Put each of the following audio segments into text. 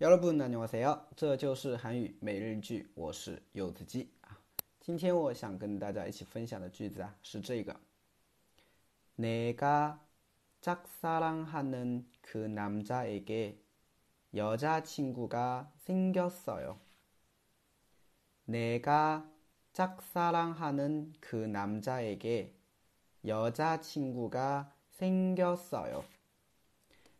여러분안녕하세요，这就是韩语每日一句，我是柚子鸡啊。今天我想跟大家一起分享的句子啊是这个：내가짝사랑하는그남자에게여자친구가생겼어요。 내가짝사랑하는그남자에게여자친구가생겼어요。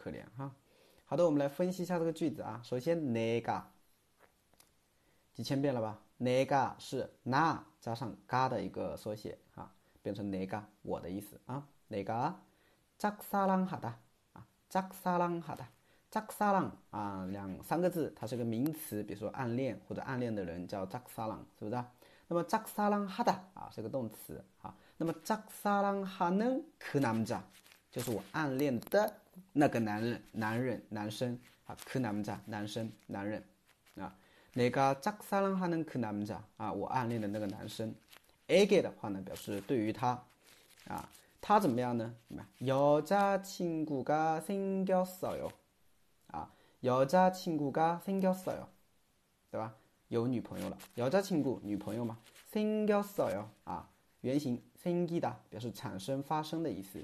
可怜哈，好的，我们来分析一下这个句子啊。首先，哪个几千遍了吧？哪个是那加上嘎的一个缩写啊？变成哪个我的意思啊？哪个扎克萨朗哈达啊？扎克萨朗哈达，扎克萨朗啊，两三个字，它是个名词，比如说暗恋或者暗恋的人叫扎克萨朗，是不是？那么扎克萨朗哈达啊，是个动词啊。那么扎克萨朗哈能可哪么？就是我暗恋的。那个男人啊，그 남자男生男人啊，내가짝사랑하는그남자啊，我暗恋的那个男生。에게的话呢，表示对于他啊，他怎么样呢？여자친구가생겼어 요， 啊，여자친구가생겼어 요， 对吧？有女朋友了，여자친구女朋友嘛，생겼어 요， 啊，原型생기다表示产生、发生的意思。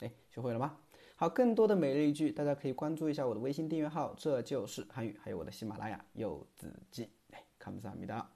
哎，学会了吗？好，更多的每日一句，大家可以关注一下我的微信订阅号，这就是韩语，还有我的喜马拉雅柚子记。哎，come some。